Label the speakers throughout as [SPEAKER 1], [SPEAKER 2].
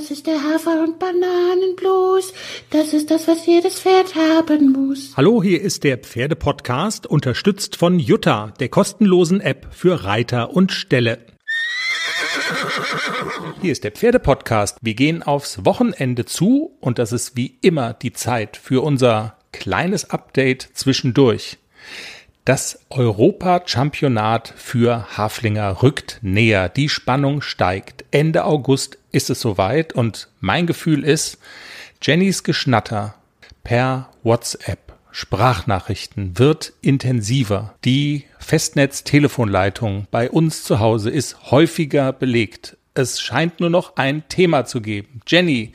[SPEAKER 1] Das ist der Hafer- und Bananenblues. Das ist das, was jedes Pferd haben muss.
[SPEAKER 2] Hallo, hier ist der Pferdepodcast, unterstützt von Jutta, der kostenlosen App für Reiter und Ställe. Hier ist der Pferdepodcast. Wir gehen aufs Wochenende zu und das ist wie immer die Zeit für unser kleines Update zwischendurch. Das Europa-Championat für Haflinger rückt näher. Die Spannung steigt. Ende August ist es soweit und mein Gefühl ist, Jennys Geschnatter per WhatsApp, Sprachnachrichten wird intensiver. Die Festnetz-Telefonleitung bei uns zu Hause ist häufiger belegt. Es scheint nur noch ein Thema zu geben. Jenny,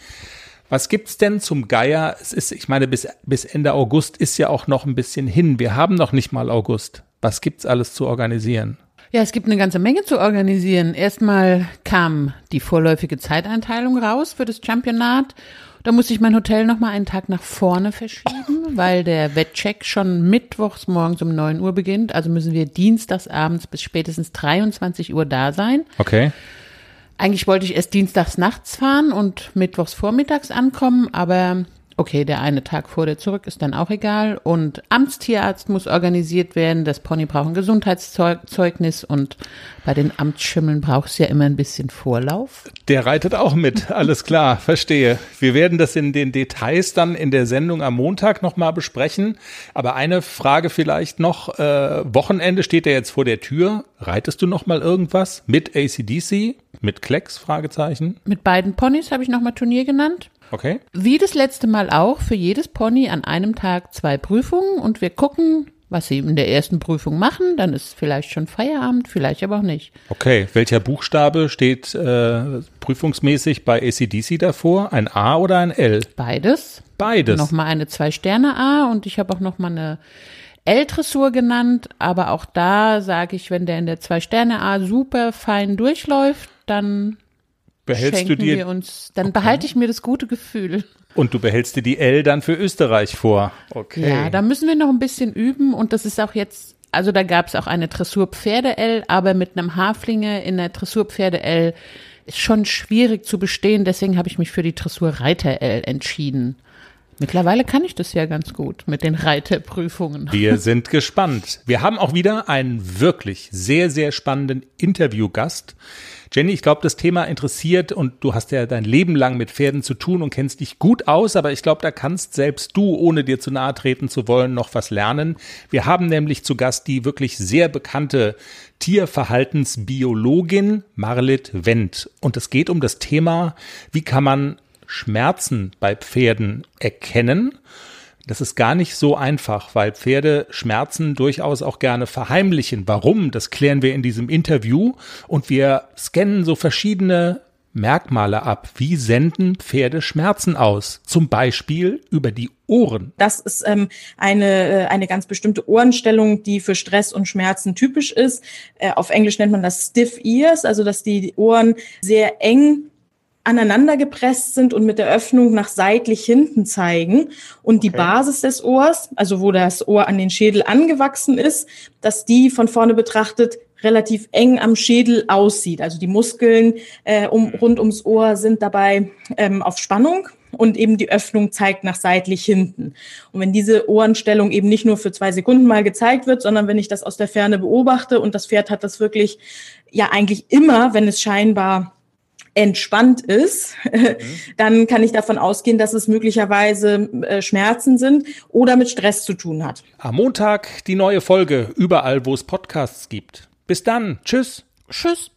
[SPEAKER 2] was gibt's denn zum Geier? Es ist, ich meine, bis, bis Ende August ist ja auch noch ein bisschen hin. Wir haben noch nicht mal August. Was gibt's alles zu organisieren?
[SPEAKER 3] Ja, es gibt eine ganze Menge zu organisieren. Erstmal kam die vorläufige Zeiteinteilung raus für das Championat. Da musste ich mein Hotel noch mal einen Tag nach vorne verschieben, weil der Wettcheck schon mittwochs morgens um 9 Uhr beginnt. Also müssen wir dienstags abends bis spätestens 23 Uhr da sein.
[SPEAKER 2] Okay.
[SPEAKER 3] Eigentlich wollte ich erst dienstags nachts fahren und mittwochs vormittags ankommen, aber okay, der eine Tag vor der zurück ist dann auch egal. Und Amtstierarzt muss organisiert werden. Das Pony braucht ein Gesundheitszeugnis und bei den Amtsschimmeln braucht es ja immer ein bisschen Vorlauf.
[SPEAKER 2] Der reitet auch mit, alles klar, verstehe. Wir werden das in den Details dann in der Sendung am Montag nochmal besprechen. Aber eine Frage vielleicht noch. Äh, Wochenende steht ja jetzt vor der Tür. Reitest du nochmal irgendwas mit ACDC? Mit Klecks? Fragezeichen.
[SPEAKER 3] Mit beiden Ponys habe ich nochmal Turnier genannt.
[SPEAKER 2] Okay.
[SPEAKER 3] Wie das letzte Mal auch, für jedes Pony an einem Tag zwei Prüfungen und wir gucken, was sie in der ersten Prüfung machen. Dann ist vielleicht schon Feierabend, vielleicht aber auch nicht.
[SPEAKER 2] Okay. Welcher Buchstabe steht äh, prüfungsmäßig bei ACDC davor? Ein A oder ein L?
[SPEAKER 3] Beides.
[SPEAKER 2] Beides.
[SPEAKER 3] Nochmal eine Zwei-Sterne-A und ich habe auch nochmal eine L-Dressur genannt, aber auch da sage ich, wenn der in der Zwei-Sterne-A super fein durchläuft, dann
[SPEAKER 2] behältst
[SPEAKER 3] schenken
[SPEAKER 2] du dir
[SPEAKER 3] wir uns, dann behalte ich mir das gute Gefühl.
[SPEAKER 2] und du behältst dir die L dann für Österreich vor. Okay.
[SPEAKER 3] Ja, da müssen wir noch ein bisschen üben und das ist auch jetzt, also da gab es auch eine Dressur-Pferde-L, aber mit einem Haflinger in der Dressur-Pferde-L ist schon schwierig zu bestehen, deswegen habe ich mich für die Dressur-Reiter-L entschieden. Mittlerweile kann ich das ja ganz gut mit den Reiterprüfungen.
[SPEAKER 2] Wir sind gespannt. Wir haben auch wieder einen wirklich sehr, sehr spannenden Interviewgast. Jenny, ich glaube, das Thema interessiert und du hast ja dein Leben lang mit Pferden zu tun und kennst dich gut aus, aber ich glaube, da kannst selbst du, ohne dir zu nahe treten zu wollen, noch was lernen. Wir haben nämlich zu Gast die wirklich sehr bekannte Tierverhaltensbiologin Marlit Wendt. Und es geht um das Thema, wie kann man Schmerzen bei Pferden erkennen. Das ist gar nicht so einfach, weil Pferde Schmerzen durchaus auch gerne verheimlichen. Warum? Das klären wir in diesem Interview und wir scannen so verschiedene Merkmale ab. Wie senden Pferde Schmerzen aus? Zum Beispiel über die Ohren.
[SPEAKER 4] Das ist ähm, eine, äh, eine ganz bestimmte Ohrenstellung, die für Stress und Schmerzen typisch ist. Äh, auf Englisch nennt man das Stiff Ears, also dass die Ohren sehr eng aneinander gepresst sind und mit der Öffnung nach seitlich hinten zeigen und die
[SPEAKER 2] Okay.
[SPEAKER 4] Basis des Ohrs, also wo das Ohr an den Schädel angewachsen ist, dass die von vorne betrachtet relativ eng am Schädel aussieht. Also die Muskeln äh, um, rund ums Ohr sind dabei ähm, auf Spannung und eben die Öffnung zeigt nach seitlich hinten. Und wenn diese Ohrenstellung eben nicht nur für zwei Sekunden mal gezeigt wird, sondern wenn ich das aus der Ferne beobachte und das Pferd hat das wirklich ja eigentlich immer, wenn es scheinbar entspannt ist, dann kann ich davon ausgehen, dass es möglicherweise äh, Schmerzen sind oder mit Stress zu tun hat.
[SPEAKER 2] Am Montag die neue Folge, überall wo es Podcasts gibt. Bis dann. Tschüss.
[SPEAKER 3] Tschüss.